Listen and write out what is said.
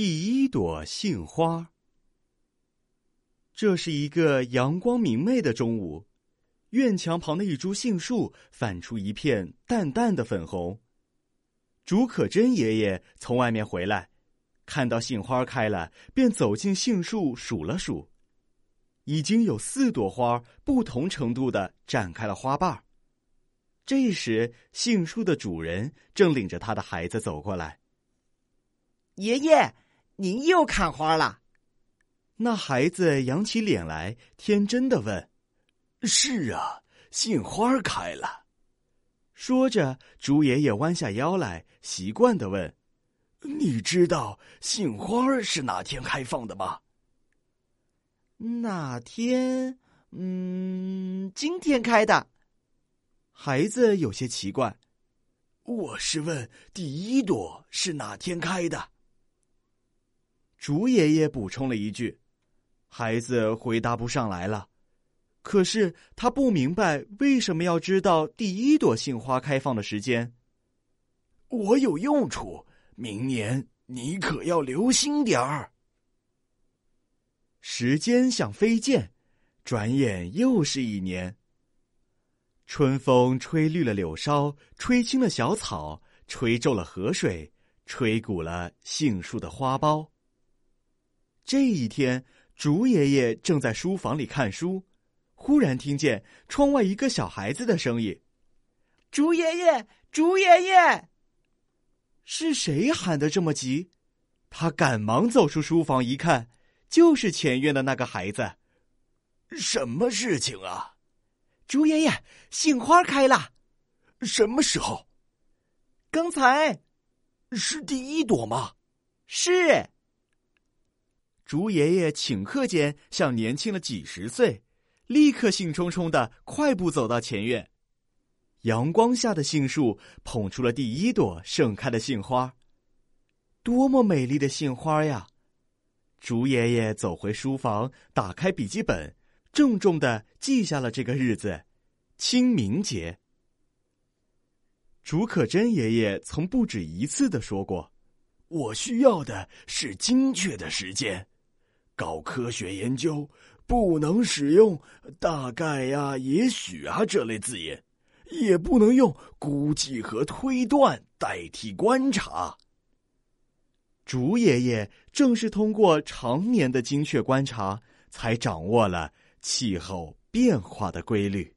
第一朵杏花。这是一个阳光明媚的中午，院墙旁的一株杏树泛出一片淡淡的粉红。竺可桢爷爷从外面回来，看到杏花开了，便走进杏树数了数，已经有四朵花不同程度的展开了花瓣。这时，杏树的主人正领着他的孩子走过来。爷爷，您又看花了？那孩子扬起脸来，天真的问：“是啊，杏花开了。”说着，猪爷爷弯下腰来，习惯的问：“你知道杏花是哪天开放的吗？”哪天？嗯，今天开的。孩子有些奇怪：“我是问第一朵是哪天开的。”竹爷爷补充了一句。孩子回答不上来了，可是他不明白为什么要知道第一朵杏花开放的时间。我有用处，明年你可要留心点儿。时间像飞箭，转眼又是一年。春风吹绿了柳梢，吹青了小草，吹皱了河水，吹鼓了杏树的花苞。这一天。竹爷爷正在书房里看书，忽然听见窗外一个小孩子的声音：“竹爷爷，竹爷爷！”是谁喊的这么急？他赶忙走出书房一看，就是前院的那个孩子。什么事情啊？竹爷爷，杏花开了。什么时候？刚才。是第一朵吗？是。竹爷爷顷刻间像年轻了几十岁，立刻兴冲冲的快步走到前院。阳光下的杏树捧出了第一朵盛开的杏花，多么美丽的杏花呀！竹爷爷走回书房，打开笔记本，郑重的记下了这个日子——清明节。竺可桢爷爷曾不止一次的说过：“我需要的是精确的时间。”搞科学研究不能使用“大概呀”“也许啊”这类字眼，也不能用“估计”和“推断”代替观察。竹爷爷正是通过常年的精确观察，才掌握了气候变化的规律。